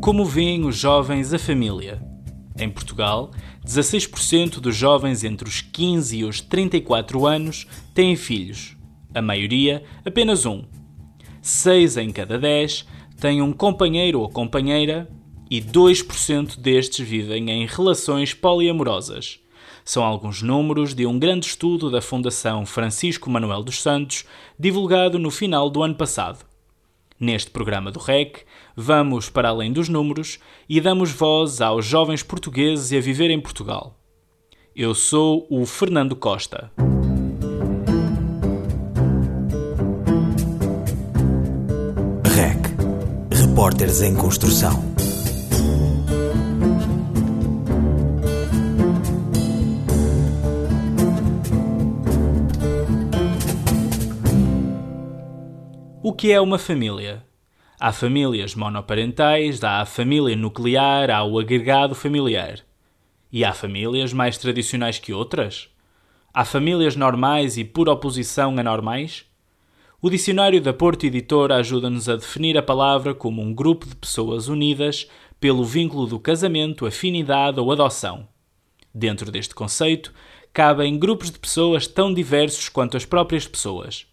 Como veem os jovens a família? Em Portugal, 16% dos jovens entre os 15 e os 34 anos têm filhos. A maioria, apenas um. 6 em cada 10 têm um companheiro ou companheira e 2% destes vivem em relações poliamorosas. São alguns números de um grande estudo da Fundação Francisco Manuel dos Santos, divulgado no final do ano passado. Neste programa do REC, vamos para além dos números e damos voz aos jovens portugueses a viver em Portugal. Eu sou o Fernando Costa. REC Repórteres em Construção que é uma família? Há famílias monoparentais, há a família nuclear, há o agregado familiar. E há famílias mais tradicionais que outras? Há famílias normais e por oposição anormais? O dicionário da Porto Editora ajuda-nos a definir a palavra como um grupo de pessoas unidas pelo vínculo do casamento, afinidade ou adoção. Dentro deste conceito, cabem grupos de pessoas tão diversos quanto as próprias pessoas.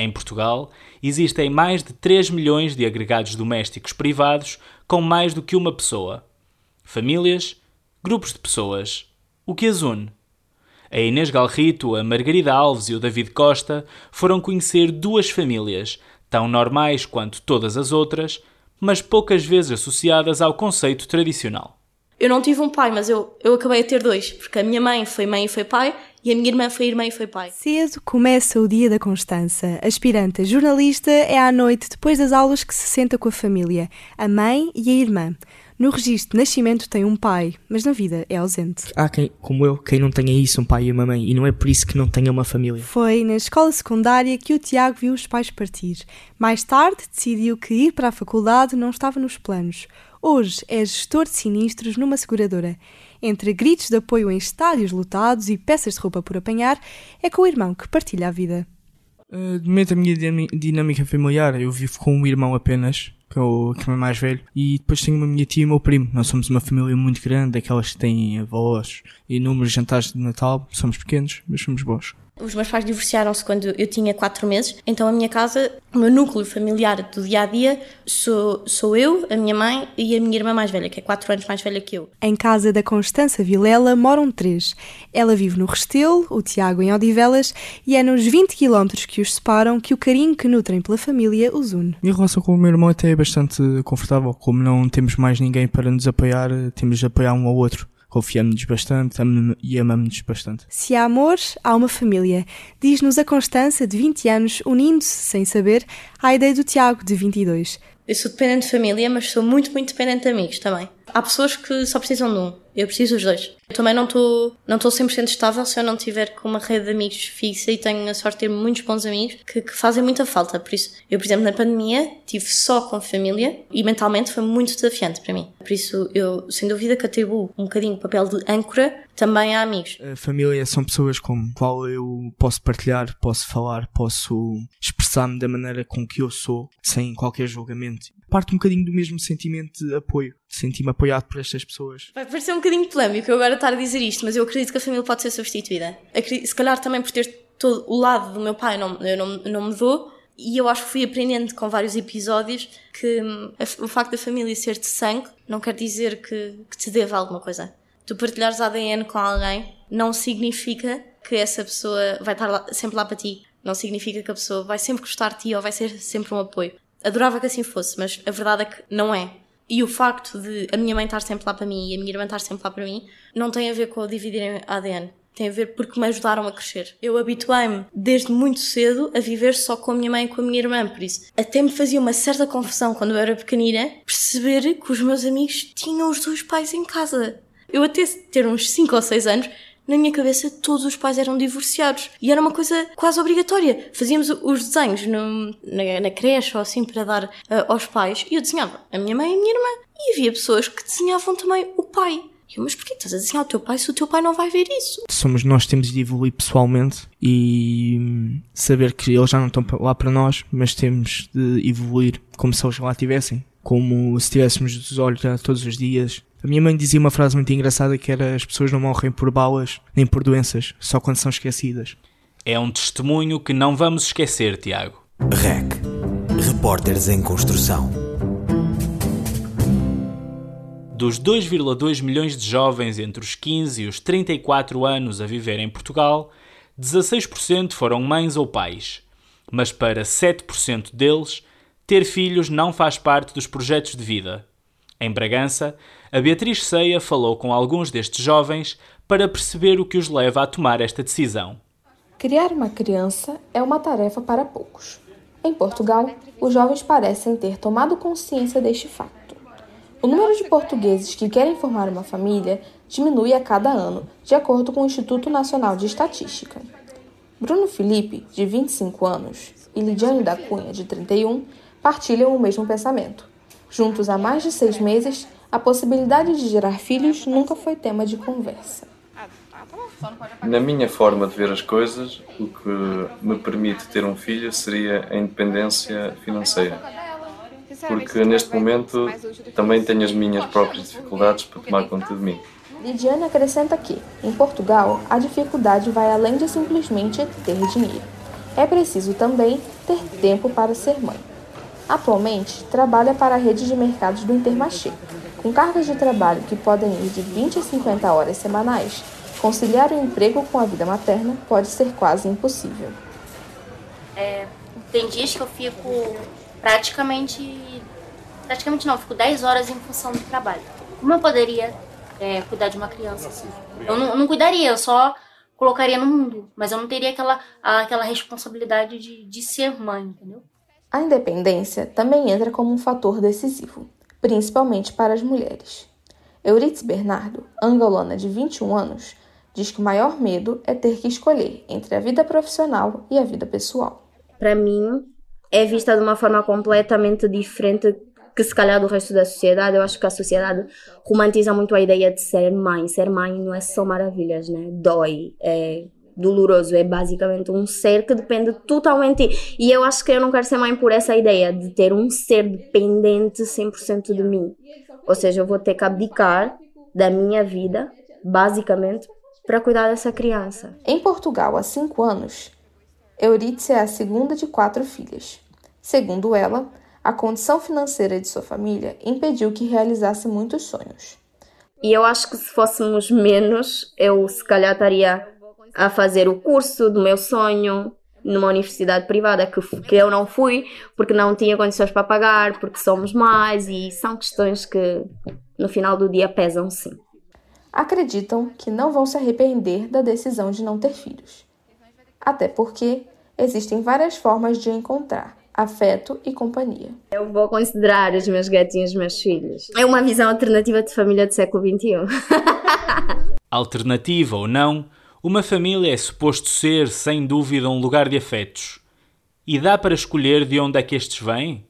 Em Portugal, existem mais de 3 milhões de agregados domésticos privados com mais do que uma pessoa. Famílias, grupos de pessoas. O que as une? A Inês Galrito, a Margarida Alves e o David Costa foram conhecer duas famílias, tão normais quanto todas as outras, mas poucas vezes associadas ao conceito tradicional. Eu não tive um pai, mas eu, eu acabei a ter dois, porque a minha mãe foi mãe e foi pai, e a minha irmã foi irmã e foi pai. Cedo começa o dia da Constança. Aspirante a jornalista é à noite, depois das aulas, que se senta com a família, a mãe e a irmã. No registro de nascimento tem um pai, mas na vida é ausente. Há quem, como eu, quem não tenha isso, um pai e uma mãe, e não é por isso que não tenha uma família. Foi na escola secundária que o Tiago viu os pais partir. Mais tarde decidiu que ir para a faculdade não estava nos planos. Hoje é gestor de sinistros numa seguradora. Entre gritos de apoio em estádios lotados e peças de roupa por apanhar, é com o irmão que partilha a vida. Uh, de momento a minha dinâmica familiar, eu vivo com um irmão apenas, que é o que é mais velho, e depois tenho uma minha tia e o meu primo. Nós somos uma família muito grande, aquelas que têm avós, inúmeros jantares de Natal, somos pequenos, mas somos bons. Os meus pais divorciaram-se quando eu tinha 4 meses, então a minha casa, o meu núcleo familiar do dia a dia, sou, sou eu, a minha mãe e a minha irmã mais velha, que é 4 anos mais velha que eu. Em casa da Constança Vilela moram três. Ela vive no Restelo, o Tiago em Odivelas, e é nos 20 quilómetros que os separam que o carinho que nutrem pela família os une. Minha relação com o meu irmão até é bastante confortável, como não temos mais ninguém para nos apoiar, temos de apoiar um ao outro confiamos-nos bastante e amamos-nos bastante. Se há amor, há uma família. Diz-nos a Constança, de 20 anos, unindo-se, sem saber, à ideia do Tiago, de 22. Eu sou dependente de família, mas sou muito, muito dependente de amigos também. Há pessoas que só precisam de um. Eu preciso dos dois. Eu também não estou não estou 100% estável se eu não tiver com uma rede de amigos fixa e tenho a sorte de ter muitos bons amigos que, que fazem muita falta. Por isso, eu, por exemplo, na pandemia tive só com família e mentalmente foi muito desafiante para mim. Por isso, eu, sem dúvida, que atribuo um bocadinho o papel de âncora também a amigos. A família são pessoas com qual eu posso partilhar, posso falar, posso expressar-me da maneira com que eu sou, sem qualquer julgamento. Parte um bocadinho do mesmo sentimento de apoio, de sentir-me apoiado por estas pessoas. Vai parecer um bocadinho polémico eu agora estar a dizer isto, mas eu acredito que a família pode ser substituída. Se calhar também por ter todo o lado do meu pai, não, eu não, não me dou, e eu acho que fui aprendendo com vários episódios que hum, o facto da família ser de sangue não quer dizer que, que te deva alguma coisa. Tu partilhares ADN com alguém não significa que essa pessoa vai estar lá, sempre lá para ti. Não significa que a pessoa vai sempre gostar de ti ou vai ser sempre um apoio. Adorava que assim fosse, mas a verdade é que não é. E o facto de a minha mãe estar sempre lá para mim e a minha irmã estar sempre lá para mim não tem a ver com dividirem ADN. Tem a ver porque me ajudaram a crescer. Eu habituei-me desde muito cedo a viver só com a minha mãe e com a minha irmã, por isso até me fazia uma certa confusão quando eu era pequenina perceber que os meus amigos tinham os dois pais em casa. Eu até ter uns 5 ou 6 anos na minha cabeça todos os pais eram divorciados. E era uma coisa quase obrigatória. Fazíamos os desenhos no, na, na, creche ou assim para dar uh, aos pais. E eu desenhava a minha mãe e a minha irmã. E havia pessoas que desenhavam também o pai. Eu, mas porquê estás a desenhar o teu pai se o teu pai não vai ver isso? Somos nós temos de evoluir pessoalmente e saber que eles já não estão lá para nós, mas temos de evoluir como se eles lá estivessem como se estivéssemos os olhos todos os dias. A minha mãe dizia uma frase muito engraçada que era as pessoas não morrem por balas nem por doenças, só quando são esquecidas. É um testemunho que não vamos esquecer, Tiago. REC Repórteres em Construção Dos 2,2 milhões de jovens entre os 15 e os 34 anos a viver em Portugal, 16% foram mães ou pais. Mas para 7% deles, ter filhos não faz parte dos projetos de vida. Em Bragança, a Beatriz Ceia falou com alguns destes jovens para perceber o que os leva a tomar esta decisão. Criar uma criança é uma tarefa para poucos. Em Portugal, os jovens parecem ter tomado consciência deste fato. O número de portugueses que querem formar uma família diminui a cada ano, de acordo com o Instituto Nacional de Estatística. Bruno Felipe, de 25 anos, e Lidiane da Cunha, de 31, partilham o mesmo pensamento. Juntos há mais de seis meses, a possibilidade de gerar filhos nunca foi tema de conversa. Na minha forma de ver as coisas, o que me permite ter um filho seria a independência financeira. Porque neste momento também tenho as minhas próprias dificuldades para tomar conta de mim. Lidiane acrescenta que, em Portugal, a dificuldade vai além de simplesmente ter dinheiro. É preciso também ter tempo para ser mãe. Atualmente, trabalha para a rede de mercados do Intermarché, com cargas de trabalho que podem ir de 20 a 50 horas semanais Conciliar o emprego com a vida materna pode ser quase impossível. É, tem dias que eu fico praticamente. Praticamente não, fico 10 horas em função do trabalho. Como eu poderia é, cuidar de uma criança assim? Eu não, eu não, cuidaria, eu só colocaria no mundo. Mas eu não teria aquela, aquela responsabilidade de, de ser mãe, entendeu? A independência também entra como um fator decisivo, principalmente para as mulheres. Euridice Bernardo, angolana de 21 anos, diz que o maior medo é ter que escolher entre a vida profissional e a vida pessoal. Para mim, é vista de uma forma completamente diferente que se calhar do resto da sociedade. Eu acho que a sociedade romantiza muito a ideia de ser mãe. Ser mãe não é só maravilhas, né? Dói, é doloroso, é basicamente um ser que depende totalmente. E eu acho que eu não quero ser mãe por essa ideia de ter um ser dependente 100% de mim. Ou seja, eu vou ter que abdicar da minha vida, basicamente, para cuidar dessa criança. Em Portugal, há cinco anos, Eurídice é a segunda de quatro filhas. Segundo ela, a condição financeira de sua família impediu que realizasse muitos sonhos. E eu acho que se fôssemos menos, eu se calhar estaria a fazer o curso do meu sonho numa universidade privada que, que eu não fui porque não tinha condições para pagar, porque somos mais e são questões que no final do dia pesam sim acreditam que não vão se arrepender da decisão de não ter filhos. Até porque existem várias formas de encontrar afeto e companhia. Eu vou considerar os meus gatinhos meus filhos. É uma visão alternativa de família do século XXI. alternativa ou não, uma família é suposto ser, sem dúvida, um lugar de afetos. E dá para escolher de onde é que estes vêm?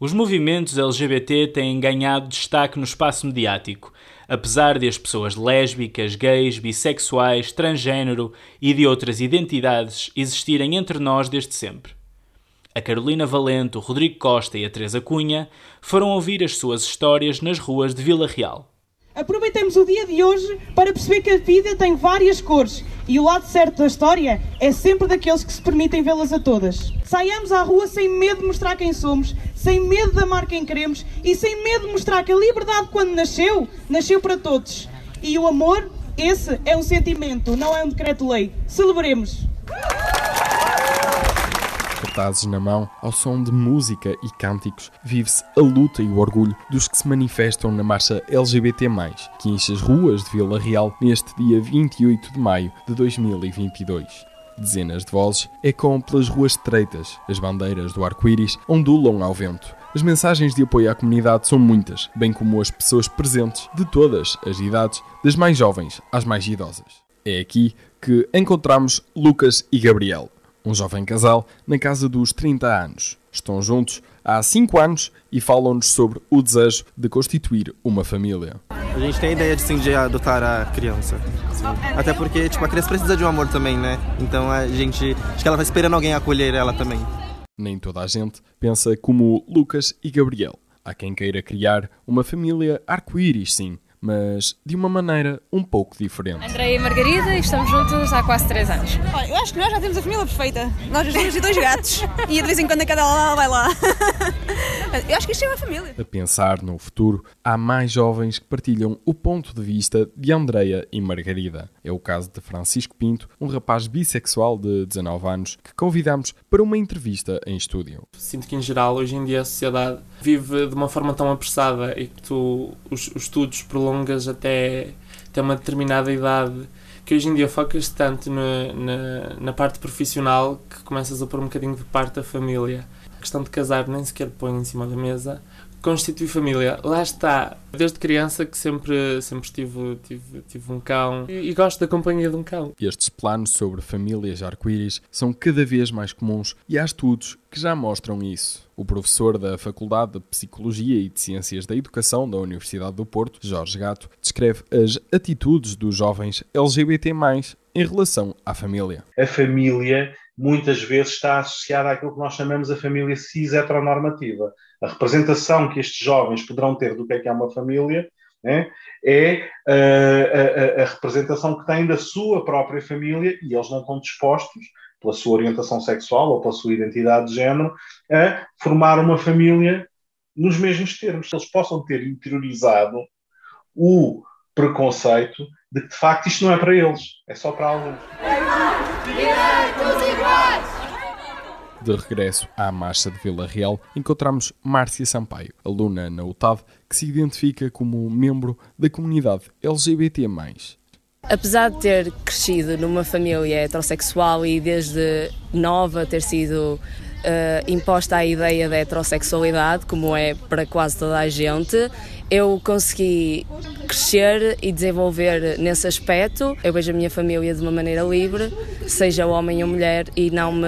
Os movimentos LGBT têm ganhado destaque no espaço mediático, apesar de as pessoas lésbicas, gays, bissexuais, transgênero e de outras identidades existirem entre nós desde sempre. A Carolina Valente, o Rodrigo Costa e a Teresa Cunha foram ouvir as suas histórias nas ruas de Vila Real. Aproveitemos o dia de hoje para perceber que a vida tem várias cores e o lado certo da história é sempre daqueles que se permitem vê-las a todas. Saiamos à rua sem medo de mostrar quem somos, sem medo de amar quem queremos e sem medo de mostrar que a liberdade, quando nasceu, nasceu para todos. E o amor, esse é um sentimento, não é um decreto-lei. Celebremos! Cartazes na mão, ao som de música e cânticos, vive-se a luta e o orgulho dos que se manifestam na marcha LGBT+, que enche as ruas de Vila Real neste dia 28 de maio de 2022. Dezenas de vozes ecoam pelas ruas estreitas, as bandeiras do arco-íris ondulam ao vento. As mensagens de apoio à comunidade são muitas, bem como as pessoas presentes de todas as idades, das mais jovens às mais idosas. É aqui que encontramos Lucas e Gabriel, um jovem casal na casa dos 30 anos. Estão juntos há 5 anos e falam-nos sobre o desejo de constituir uma família. A gente tem a ideia de sim de adotar a criança. Sim. Até porque tipo, a criança precisa de um amor também, né? Então a gente. Acho que ela está esperando alguém acolher ela também. Nem toda a gente pensa como Lucas e Gabriel. Há quem queira criar uma família arco-íris, sim, mas de uma maneira um pouco diferente. Andrei e Margarida e estamos juntos há quase 3 anos. Olha, eu acho que nós já temos a família perfeita. Nós duas e dois gatos. e de vez em quando a cada lá vai lá. eu acho que isto é uma família. A pensar no futuro, há mais jovens que partilham o ponto de vista de Andreia e Margarida. É o caso de Francisco Pinto, um rapaz bissexual de 19 anos, que convidamos para uma entrevista em estúdio. Sinto que, em geral, hoje em dia a sociedade vive de uma forma tão apressada e que tu, os, os estudos prolongas até, até uma determinada idade que hoje em dia focas tanto na, na, na, parte profissional que começas a pôr um bocadinho de parte da família. A questão de casar nem sequer põe em cima da mesa. Constitui família, lá está. Desde criança que sempre, sempre tive, tive, tive um cão e, e gosto da companhia de um cão. Estes planos sobre famílias arco-íris são cada vez mais comuns e há estudos que já mostram isso. O professor da Faculdade de Psicologia e de Ciências da Educação da Universidade do Porto, Jorge Gato, descreve as atitudes dos jovens LGBT+, em relação à família. A família muitas vezes está associada àquilo que nós chamamos a família cis heteronormativa. A representação que estes jovens poderão ter do que é que é uma família né, é a, a, a representação que têm da sua própria família e eles não estão dispostos pela sua orientação sexual ou pela sua identidade de género, a formar uma família nos mesmos termos. Eles possam ter interiorizado o preconceito de que de facto isto não é para eles, é só para alguns. De regresso à Marcha de Vila Real, encontramos Márcia Sampaio, aluna na UTAD, que se identifica como membro da comunidade LGBT+. Apesar de ter crescido numa família heterossexual e desde nova ter sido uh, imposta a ideia da heterossexualidade, como é para quase toda a gente, eu consegui crescer e desenvolver nesse aspecto. Eu vejo a minha família de uma maneira livre, seja homem ou mulher, e não me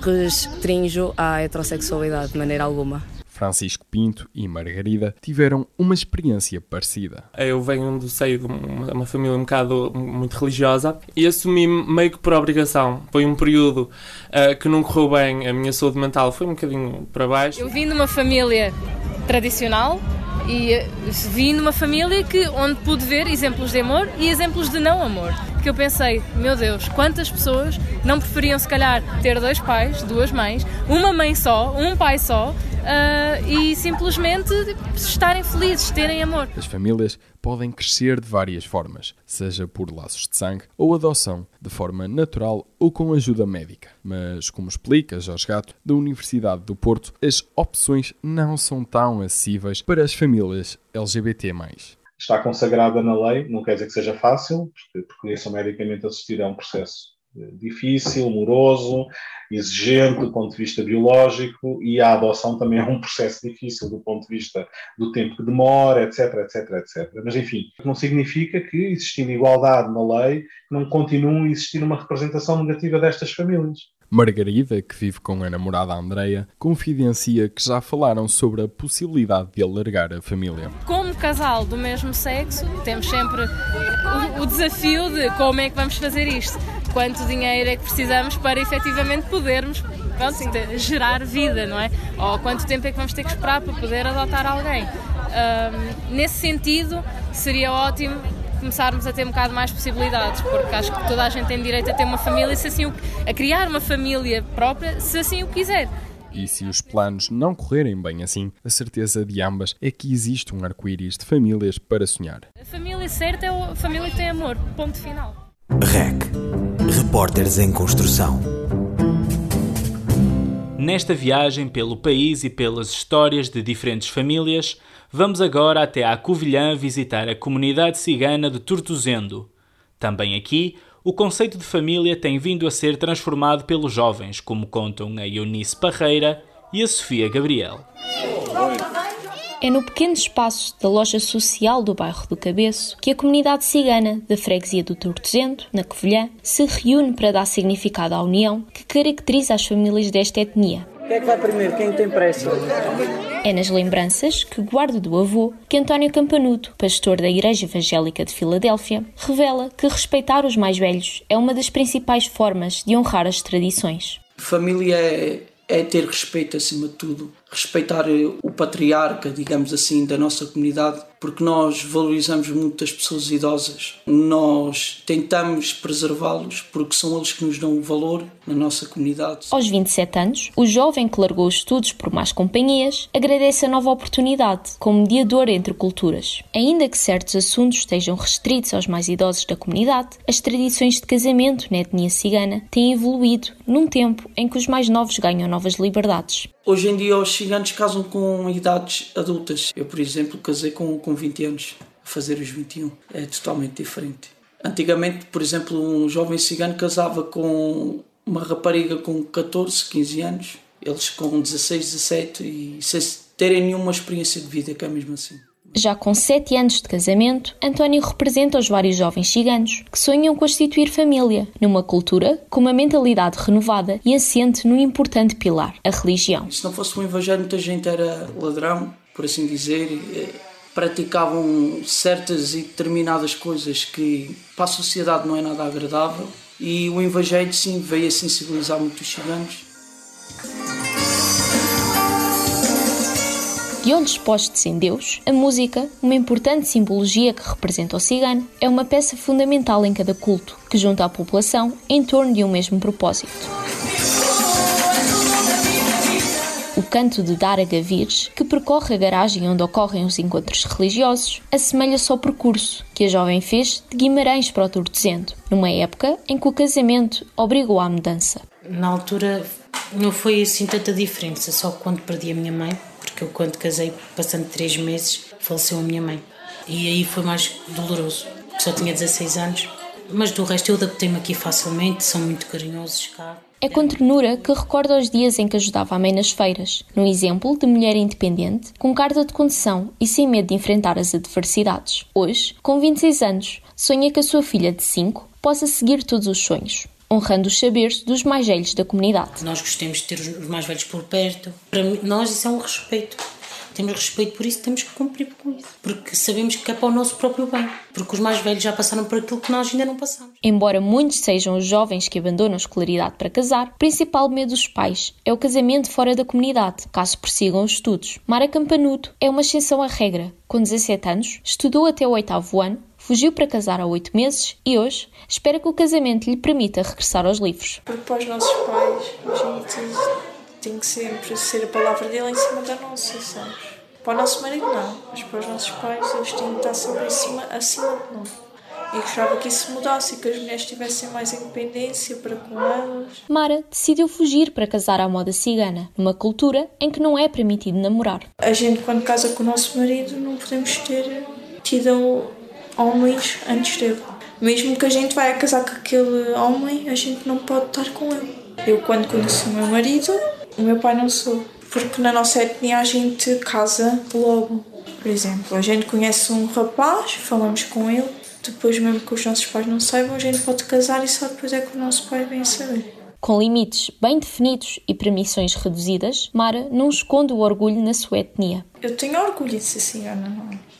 restringo à heterossexualidade de maneira alguma. Francisco Pinto e Margarida tiveram uma experiência parecida. Eu venho do seio de uma, uma família um bocado muito religiosa e assumi meio que por obrigação. Foi um período uh, que não correu bem, a minha saúde mental foi um bocadinho para baixo. Eu vim de uma família tradicional e eh, vim numa família que, onde pude ver exemplos de amor e exemplos de não amor. Que eu pensei, meu Deus, quantas pessoas não preferiam se calhar ter dois pais, duas mães, uma mãe só, um pai só, uh, e simplesmente estarem felizes, terem amor. As famílias podem crescer de várias formas, seja por laços de sangue ou adoção, de forma natural ou com ajuda médica. Mas, como explica Jorge Gato, da Universidade do Porto, as opções não são tão acessíveis para as famílias LGBT. Está consagrada na lei, não quer dizer que seja fácil, porque, porque isso medicamente assistir é um processo difícil, moroso, exigente do ponto de vista biológico e a adoção também é um processo difícil do ponto de vista do tempo que demora, etc, etc, etc. Mas enfim, não significa que existindo igualdade na lei não continue a existir uma representação negativa destas famílias. Margarida, que vive com a namorada Andreia, confidencia que já falaram sobre a possibilidade de alargar a família. Como casal do mesmo sexo, temos sempre o, o desafio de como é que vamos fazer isto quanto dinheiro é que precisamos para efetivamente podermos pronto, gerar vida, não é? Ou quanto tempo é que vamos ter que esperar para poder adotar alguém. Um, nesse sentido, seria ótimo começarmos a ter um bocado mais possibilidades, porque acho que toda a gente tem direito a ter uma família, se assim o, a criar uma família própria, se assim o quiser. E se os planos não correrem bem assim, a certeza de ambas é que existe um arco-íris de famílias para sonhar. A família certa é a família que tem amor, ponto final. REC Repórteres em Construção. Nesta viagem pelo país e pelas histórias de diferentes famílias, vamos agora até à Covilhã visitar a comunidade cigana de Tortuzendo. Também aqui, o conceito de família tem vindo a ser transformado pelos jovens, como contam a Eunice Parreira e a Sofia Gabriel. É no pequeno espaço da loja social do bairro do Cabeço que a comunidade cigana da freguesia do Tortozento, na Covilhã, se reúne para dar significado à união que caracteriza as famílias desta etnia. Quem é que vai primeiro? Quem tem pressa? É nas lembranças que guardo do avô que António Campanuto, pastor da Igreja Evangélica de Filadélfia, revela que respeitar os mais velhos é uma das principais formas de honrar as tradições. Família é, é ter respeito acima de tudo respeitar o patriarca, digamos assim, da nossa comunidade, porque nós valorizamos muito as pessoas idosas. Nós tentamos preservá-los porque são eles que nos dão o valor na nossa comunidade. Aos 27 anos, o jovem que largou os estudos por más companhias agradece a nova oportunidade como mediador entre culturas. Ainda que certos assuntos estejam restritos aos mais idosos da comunidade, as tradições de casamento na etnia cigana têm evoluído num tempo em que os mais novos ganham novas liberdades. Hoje em dia os ciganos casam com idades adultas. Eu, por exemplo, casei com, com 20 anos, a fazer os 21. É totalmente diferente. Antigamente, por exemplo, um jovem cigano casava com uma rapariga com 14, 15 anos, eles com 16, 17 e sem terem nenhuma experiência de vida, que é mesmo assim. Já com sete anos de casamento, António representa os vários jovens ciganos que sonham constituir família, numa cultura com uma mentalidade renovada e assente num importante pilar, a religião. Se não fosse o Evangelho, muita gente era ladrão, por assim dizer, praticavam certas e determinadas coisas que para a sociedade não é nada agradável e o Evangelho sim veio a sensibilizar muitos ciganos. De olhos postos em Deus, a música, uma importante simbologia que representa o cigano, é uma peça fundamental em cada culto, que junta a população em torno de um mesmo propósito. O canto de Dara Gavires, que percorre a garagem onde ocorrem os encontros religiosos, assemelha-se ao percurso que a jovem fez de Guimarães para o Tortezendo, numa época em que o casamento obrigou à mudança. Na altura não foi assim tanta diferença, só quando perdi a minha mãe, porque eu quando casei, passando três meses, faleceu a minha mãe. E aí foi mais doloroso, só tinha 16 anos. Mas do resto eu adaptei-me aqui facilmente, são muito carinhosos cá. É com ternura que recorda os dias em que ajudava a mãe nas feiras, num exemplo de mulher independente, com carta de condução e sem medo de enfrentar as adversidades. Hoje, com 26 anos, sonha que a sua filha de 5 possa seguir todos os sonhos honrando os saberes dos mais velhos da comunidade. Nós gostamos de ter os mais velhos por perto. Para nós isso é um respeito. Temos respeito por isso, temos que cumprir com isso. Porque sabemos que é para o nosso próprio bem. Porque os mais velhos já passaram por aquilo que nós ainda não passamos. Embora muitos sejam os jovens que abandonam a escolaridade para casar, o principal medo dos pais é o casamento fora da comunidade, caso prossigam os estudos. Mara Campanuto é uma exceção à regra. Com 17 anos, estudou até o oitavo ano, fugiu para casar há oito meses e hoje espera que o casamento lhe permita regressar aos livros. Porque para os nossos pais, a gente tem que sempre ser a palavra dele em cima da nossa, sabes? Para o nosso marido não, mas para os nossos pais eles têm que estar sempre acima, acima de nós. E gostava que isso mudasse e que as mulheres tivessem mais independência para com elas. Mara decidiu fugir para casar à moda cigana, numa cultura em que não é permitido namorar. A gente, quando casa com o nosso marido, não podemos ter tido homens antes dele. Mesmo que a gente vai casar com aquele homem, a gente não pode estar com ele. Eu, quando conheci o meu marido, o meu pai não soube. Porque na nossa etnia a gente casa logo. Por exemplo, a gente conhece um rapaz, falamos com ele, depois, mesmo que os nossos pais não saibam, a gente pode casar e só depois é que o nosso pai vem saber. Com limites bem definidos e permissões reduzidas, Mara não esconde o orgulho na sua etnia. Eu tenho orgulho de ser cigana,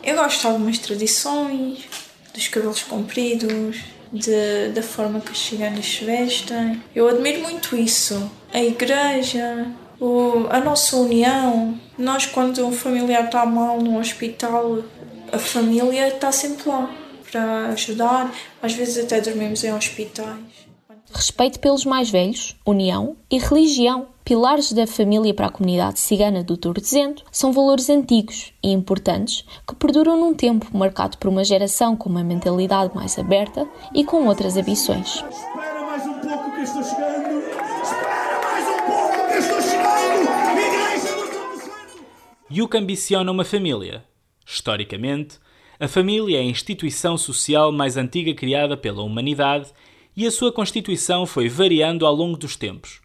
é? Eu gosto de algumas tradições, dos cabelos compridos, de, da forma que os ciganos se vestem. Eu admiro muito isso. A igreja, o, a nossa união. Nós, quando um familiar está mal no hospital, a família está sempre lá para ajudar. Às vezes até dormimos em hospitais respeito pelos mais velhos, união e religião, pilares da família para a comunidade cigana do Torrezento, são valores antigos e importantes que perduram num tempo marcado por uma geração com uma mentalidade mais aberta e com outras ambições. Espera mais um pouco que estou chegando! Espera mais um pouco que estou chegando! Igreja do Torrezento! Yuka ambiciona uma família. Historicamente, a família é a instituição social mais antiga criada pela humanidade e a sua constituição foi variando ao longo dos tempos.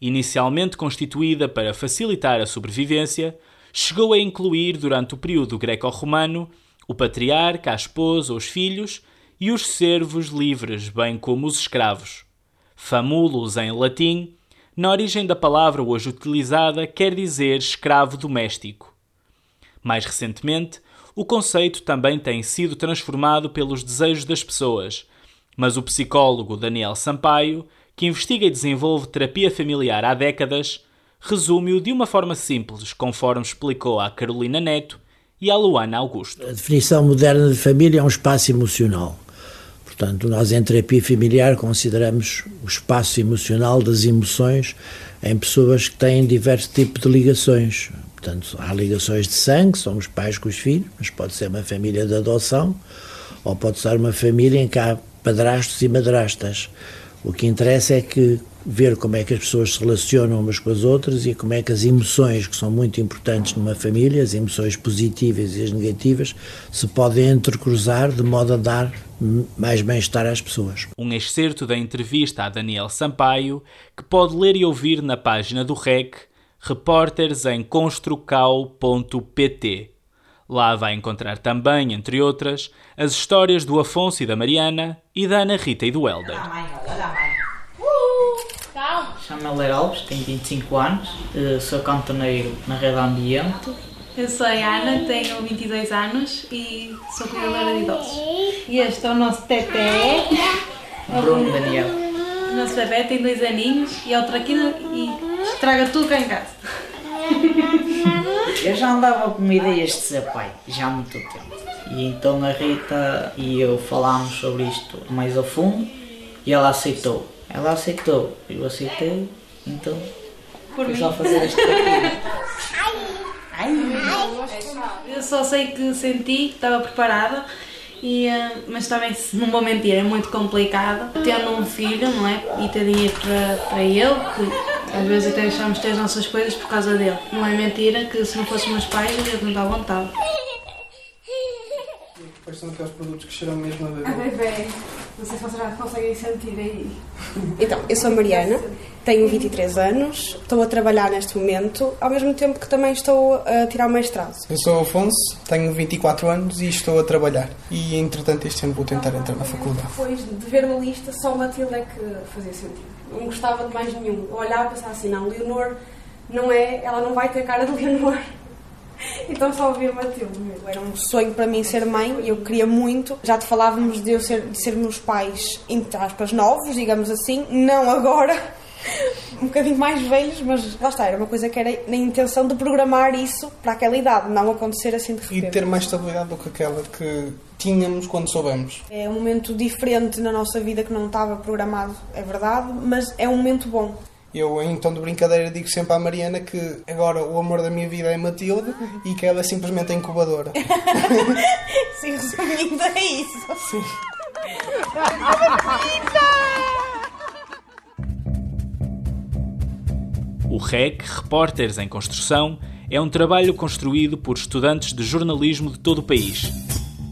Inicialmente constituída para facilitar a sobrevivência, chegou a incluir, durante o período greco-romano, o patriarca, a esposa, os filhos e os servos livres, bem como os escravos. Famulus, em latim, na origem da palavra hoje utilizada, quer dizer escravo doméstico. Mais recentemente, o conceito também tem sido transformado pelos desejos das pessoas, mas o psicólogo Daniel Sampaio, que investiga e desenvolve terapia familiar há décadas, resume-o de uma forma simples, conforme explicou à Carolina Neto e à Luana Augusto. A definição moderna de família é um espaço emocional. Portanto, nós em terapia familiar consideramos o espaço emocional das emoções em pessoas que têm diversos tipos de ligações. Portanto, há ligações de sangue, são os pais com os filhos, mas pode ser uma família de adoção ou pode ser uma família em que há padrastos e madrastas. O que interessa é que ver como é que as pessoas se relacionam umas com as outras e como é que as emoções, que são muito importantes numa família, as emoções positivas e as negativas, se podem entrecruzar de modo a dar mais bem-estar às pessoas. Um excerto da entrevista a Daniel Sampaio, que pode ler e ouvir na página do REC, repórteres em construcal.pt. Lá vai encontrar também, entre outras, as histórias do Afonso e da Mariana e da Ana Rita e do Helder. Chamo-me Helder Alves, tenho 25 anos, eh, sou cantoneiro na rede ambiente. Eu sou a Ana, tenho 22 anos e sou cuidadora de idosos. E este é o nosso Tete. Bruno Daniel. O nosso bebê tem dois aninhos e é o traquina e estraga tudo cá em casa. Eu já andava com ideias de ser pai, já há muito tempo. E então a Rita e eu falámos sobre isto mais a fundo e ela aceitou. Ela aceitou, eu aceitei, então Por mim. só fazer este traquinho. Eu só sei que senti, que estava preparada, e, eh, mas também, se- não vou mentir, é muito complicado. Tendo um filho, não é? E ter dinheiro para, para ele, que às vezes até deixamos de ter as nossas coisas por causa dele. Não é mentira que se não fossem meus pais, eu não estava vontade. Quais são aqueles produtos que cheiram mesmo a bebê? A bebê. Não sei se vocês já conseguem sentir aí. Então, eu sou a Mariana, tenho 23 anos, estou a trabalhar neste momento, ao mesmo tempo que também estou a tirar o mestrado. Eu sou o Afonso, tenho 24 anos e estou a trabalhar. E entretanto este ano vou tentar entrar na faculdade. Depois de ver uma lista, só Matilde é que fazia sentido. Não gostava de mais nenhum. Eu olhava e pensava assim, não, Leonor não é, ela não vai ter cara de Leonor. Então só ouvia Matilde mesmo. Era um sonho para mim ser mãe, eu queria muito. Já te falávamos de eu ser, de sermos pais, entre aspas, novos, digamos assim. Não agora, um bocadinho mais velhos, mas lá está, era uma coisa que era na intenção de programar isso para aquela idade, não acontecer assim de E repente. ter mais estabilidade do que aquela que tínhamos quando soubemos. É um momento diferente na nossa vida que não estava programado, é verdade, mas é um momento bom. Eu, em tom de brincadeira, digo sempre à Mariana que agora o amor da minha vida é Matilde e que ela é simplesmente a incubadora. Sim, resumindo, é isso. Sim. O REC, Repórteres em Construção, é um trabalho construído por estudantes de jornalismo de todo o país.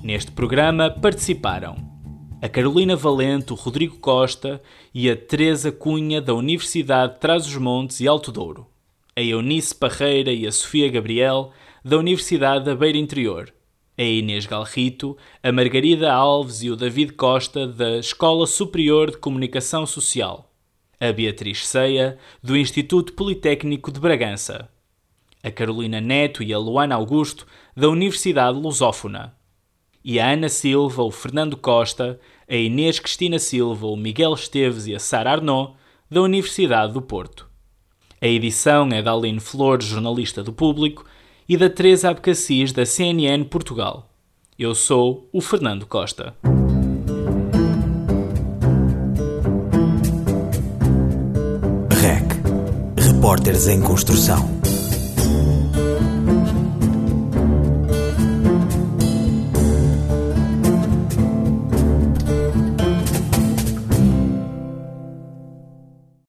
Neste programa participaram a Carolina Valente, o Rodrigo Costa e a Teresa Cunha da Universidade de Trás-os-Montes e Alto Douro, a Eunice Parreira e a Sofia Gabriel da Universidade da Beira Interior, a Inês Galrito, a Margarida Alves e o David Costa da Escola Superior de Comunicação Social, a Beatriz Ceia do Instituto Politécnico de Bragança, a Carolina Neto e a Luana Augusto da Universidade Lusófona, e a Ana Silva, o Fernando Costa, a Inês Cristina Silva, o Miguel Esteves e a Sara Arnaud da Universidade do Porto. A edição é da Aline Flores, jornalista do Público, e da Teresa Abcacis, da CNN Portugal. Eu sou o Fernando Costa. Repórteres em Construção.